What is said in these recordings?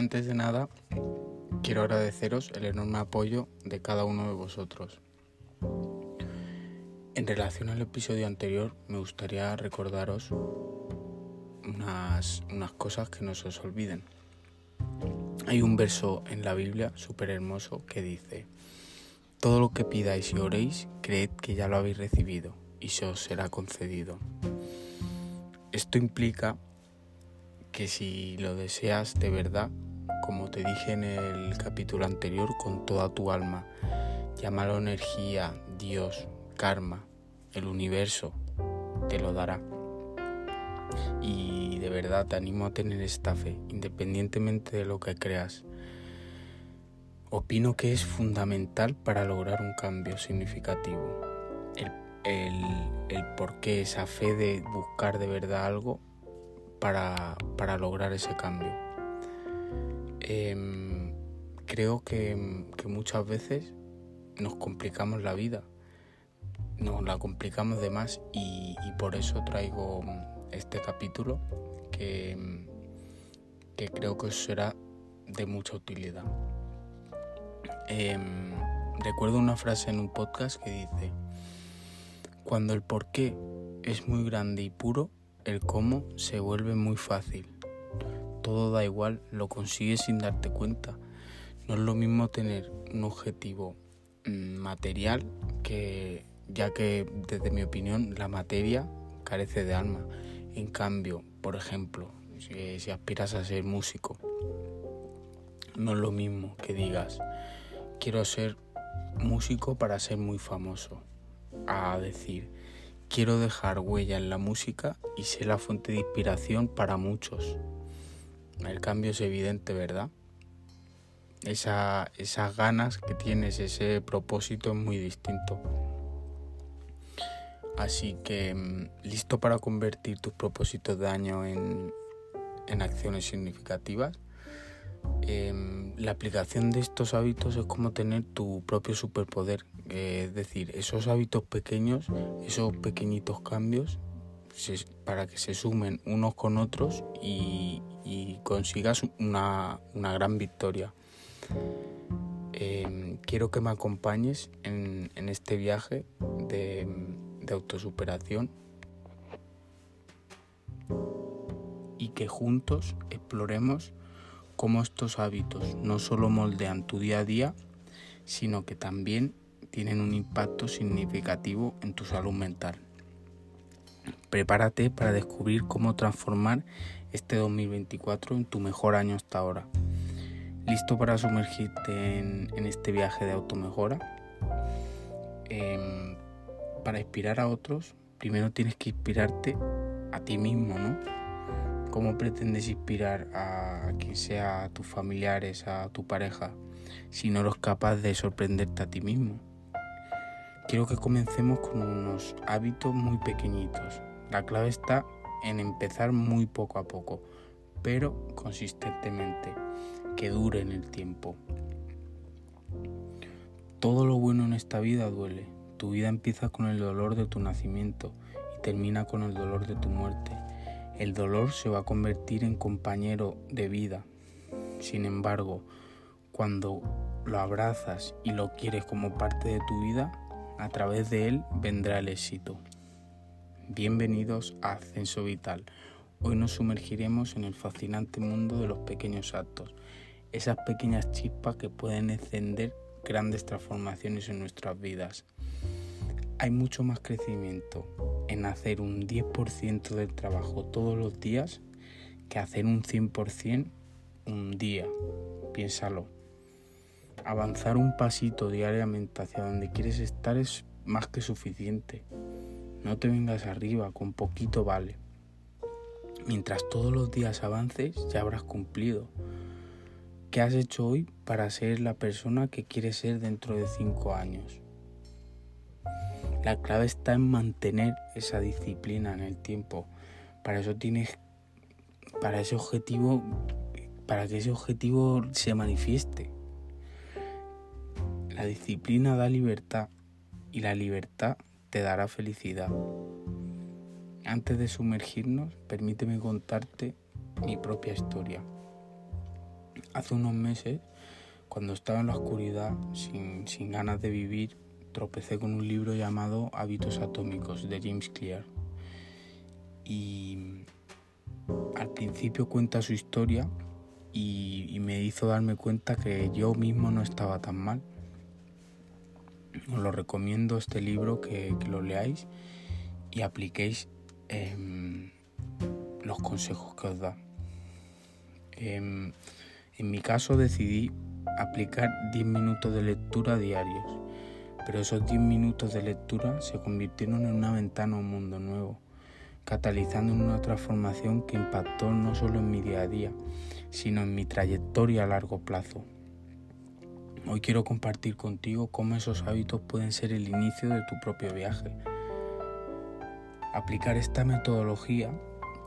Antes de nada, quiero agradeceros el enorme apoyo de cada uno de vosotros. En relación al episodio anterior, me gustaría recordaros unas, unas cosas que no se os olviden. Hay un verso en la Biblia súper hermoso que dice, todo lo que pidáis y oréis, creed que ya lo habéis recibido y se os será concedido. Esto implica que si lo deseas de verdad, como te dije en el capítulo anterior, con toda tu alma, llámalo energía, Dios, karma, el universo, te lo dará. Y de verdad te animo a tener esta fe, independientemente de lo que creas. Opino que es fundamental para lograr un cambio significativo. El, el, por qué esa fe de buscar de verdad algo para, lograr ese cambio. Em, creo que, muchas veces nos complicamos la vida, nos la complicamos de más y, por eso traigo este capítulo que, que creo que os será de mucha utilidad. Em, recuerdo una frase en un podcast que dice, cuando el porqué es muy grande y puro, el cómo se vuelve muy fácil. Todo da igual, lo consigues sin darte cuenta. No es lo mismo tener un objetivo mm, material que, ya que desde mi opinión la materia carece de alma. En cambio, por ejemplo, si aspiras a ser músico, no es lo mismo que digas, quiero ser músico para ser muy famoso, a decir, quiero dejar huella en la música y ser la fuente de inspiración para muchos. El cambio es evidente, ¿verdad? Esa, esas ganas que tienes, ese propósito es muy distinto. Así que, mm, ¿listo para convertir tus propósitos de año en, acciones significativas? Em, la aplicación de estos hábitos es como tener tu propio superpoder. Eh, es decir, esos hábitos pequeños, esos pequeñitos cambios, para que se sumen unos con otros y, consigas una, gran victoria. Em, quiero que me acompañes en, este viaje de, de autosuperación y que juntos exploremos cómo estos hábitos no solo moldean tu día a día, sino que también tienen un impacto significativo en tu salud mental. Prepárate para descubrir cómo transformar este 2024 en tu mejor año hasta ahora. ¿Listo para sumergirte en, este viaje de automejora? Eh, para inspirar a otros, primero tienes que inspirarte a ti mismo, ¿no? ¿Cómo pretendes inspirar a quien sea a tus familiares, a tu pareja, si no eres capaz de sorprenderte a ti mismo? Quiero que comencemos con unos hábitos muy pequeñitos. La clave está en empezar muy poco a poco, pero consistentemente, que dure en el tiempo. Todo lo bueno en esta vida duele. Tu vida empieza con el dolor de tu nacimiento y termina con el dolor de tu muerte el dolor se va a convertir en compañero de vida. Sin embargo, cuando lo abrazas y lo quieres como parte de tu vida, a través de él vendrá el éxito. Bienvenidos a Ascenso Vital. Hoy nos sumergiremos en el fascinante mundo de los pequeños actos, esas pequeñas chispas que pueden encender grandes transformaciones en nuestras vidas. Hay mucho más crecimiento en hacer un 10% del trabajo todos los días que hacer un 100% un día. Piénsalo. Avanzar un pasito diariamente hacia donde quieres estar es más que suficiente. No te vengas arriba, con poquito vale. Mientras todos los días avances, ya habrás cumplido. ¿Qué has hecho hoy para ser la persona que quieres ser dentro de 5 años? La clave está en mantener esa disciplina en el tiempo. Para eso tienes, para ese objetivo, para que ese objetivo se manifieste. La disciplina da libertad y la libertad te dará felicidad. Antes de sumergirnos, permíteme contarte mi propia historia. Hace unos meses, cuando estaba en la oscuridad, sin, sin ganas de vivir, tropecé con un libro llamado Hábitos Atómicos de James Clear. Y al principio cuenta su historia y, me hizo darme cuenta que yo mismo no estaba tan mal. Os lo recomiendo este libro que, lo leáis y apliquéis em, los consejos que os da. Em, en mi caso decidí aplicar 10 minutos de lectura diarios, pero esos 10 minutos de lectura se convirtieron en una ventana a un mundo nuevo, catalizando una transformación que impactó no solo en mi día a día, sino en mi trayectoria a largo plazo. Hoy quiero compartir contigo cómo esos hábitos pueden ser el inicio de tu propio viaje. Aplicar esta metodología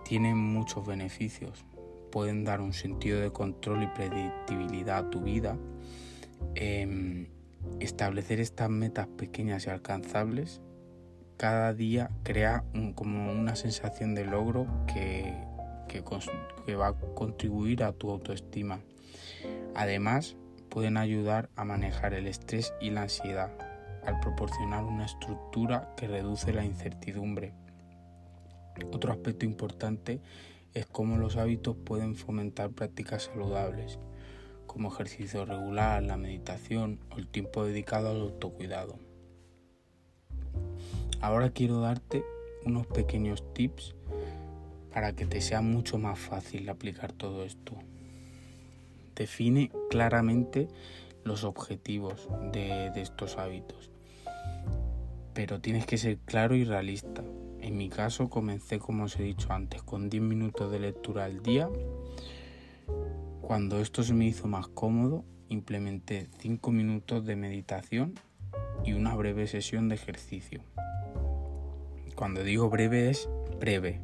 tiene muchos beneficios. Pueden dar un sentido de control y predictibilidad a tu vida. Em, establecer estas metas pequeñas y alcanzables cada día crea como una sensación de logro que que, va a contribuir a tu autoestima. Además, pueden ayudar a manejar el estrés y la ansiedad al proporcionar una estructura que reduce la incertidumbre. Otro aspecto importante es cómo los hábitos pueden fomentar prácticas saludables, como ejercicio regular, la meditación o el tiempo dedicado al autocuidado. Ahora quiero darte unos pequeños tips para que te sea mucho más fácil aplicar todo esto. Define claramente los objetivos de, estos hábitos, pero tienes que ser claro y realista. En mi caso comencé, como os he dicho antes, con 10 minutos de lectura al día. Cuando esto se me hizo más cómodo, implementé 5 minutos de meditación y una breve sesión de ejercicio. Cuando digo breve es breve,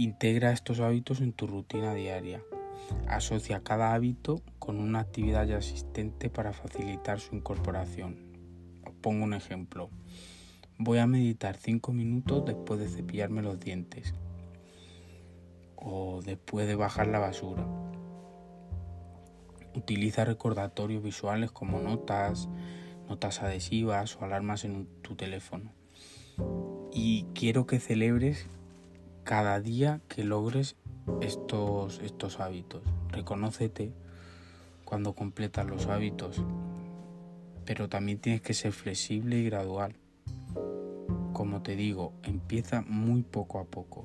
Integra estos hábitos en tu rutina diaria. Asocia cada hábito con una actividad ya existente para facilitar su incorporación. Os pongo un ejemplo. Voy a meditar 5 minutos después de cepillarme los dientes o después de bajar la basura. Utiliza recordatorios visuales como notas, notas adhesivas o alarmas en tu teléfono. Y quiero que celebres cada día que logres estos, estos hábitos. Reconócete cuando completas los hábitos, pero también tienes que ser flexible y gradual. Como te digo, empieza muy poco a poco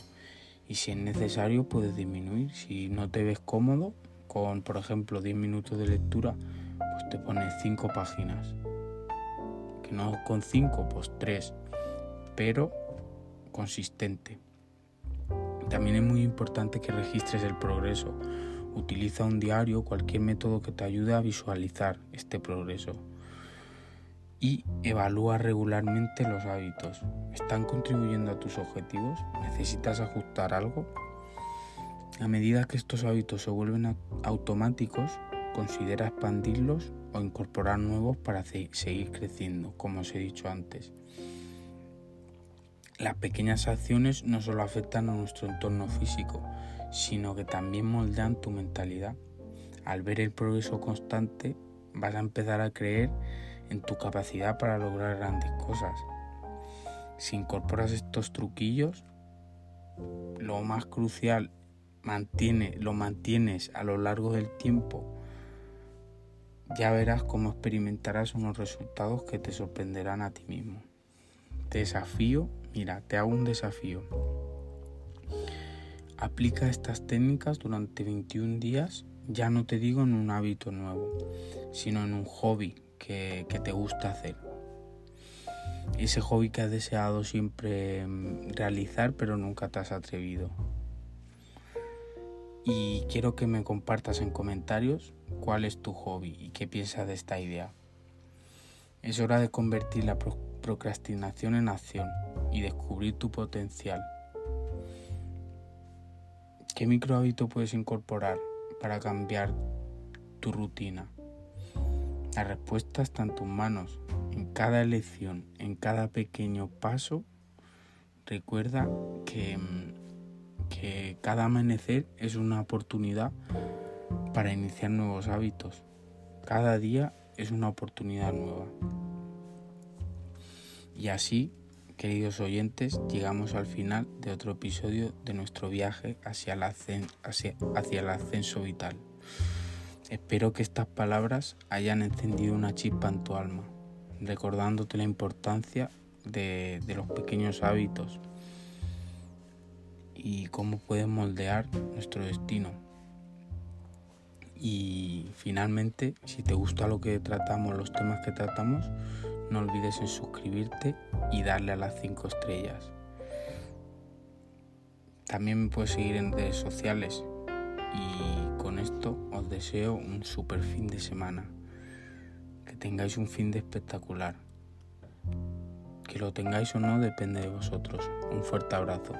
y si es necesario puedes disminuir. Si no te ves cómodo con, por ejemplo, 10 minutos de lectura, pues te pones 5 páginas. Que no con 5, pues 3, pero consistente. También es muy importante que registres el progreso. Utiliza un diario cualquier método que te ayude a visualizar este progreso. Y evalúa regularmente los hábitos. ¿Están contribuyendo a tus objetivos? ¿Necesitas ajustar algo? A medida que estos hábitos se vuelven automáticos, considera expandirlos o incorporar nuevos para seguir creciendo, como os he dicho antes. Las pequeñas acciones no solo afectan a nuestro entorno físico, sino que también moldean tu mentalidad. Al ver el progreso constante, vas a empezar a creer en tu capacidad para lograr grandes cosas. Si incorporas estos truquillos, lo más crucial, mantiene, lo mantienes a lo largo del tiempo, ya verás cómo experimentarás unos resultados que te sorprenderán a ti mismo. Te desafío Mira, te hago un desafío. Aplica estas técnicas durante 21 días, ya no te digo en un hábito nuevo, sino en un hobby que, te gusta hacer. Ese hobby que has deseado siempre mm, realizar pero nunca te has atrevido. Y quiero que me compartas en comentarios cuál es tu hobby y qué piensas de esta idea. Es hora de convertir la procrastinación en acción y descubrir tu potencial. ¿Qué micro hábito puedes incorporar para cambiar tu rutina? La respuesta está en tus manos. En cada elección, en cada pequeño paso, recuerda que, que cada amanecer es una oportunidad para iniciar nuevos hábitos. Cada día es una oportunidad nueva. Y así, queridos oyentes, llegamos al final de otro episodio de nuestro viaje hacia el, hacia, hacia el ascenso vital. Espero que estas palabras hayan encendido una chispa en tu alma, recordándote la importancia de, de los pequeños hábitos y cómo pueden moldear nuestro destino. Y finalmente, si te gusta lo que tratamos, los temas que tratamos, no olvides en suscribirte y darle a las 5 estrellas. También me puedes seguir en redes sociales y con esto os deseo un super fin de semana. Que tengáis un fin de espectacular. Que lo tengáis o no depende de vosotros. Un fuerte abrazo.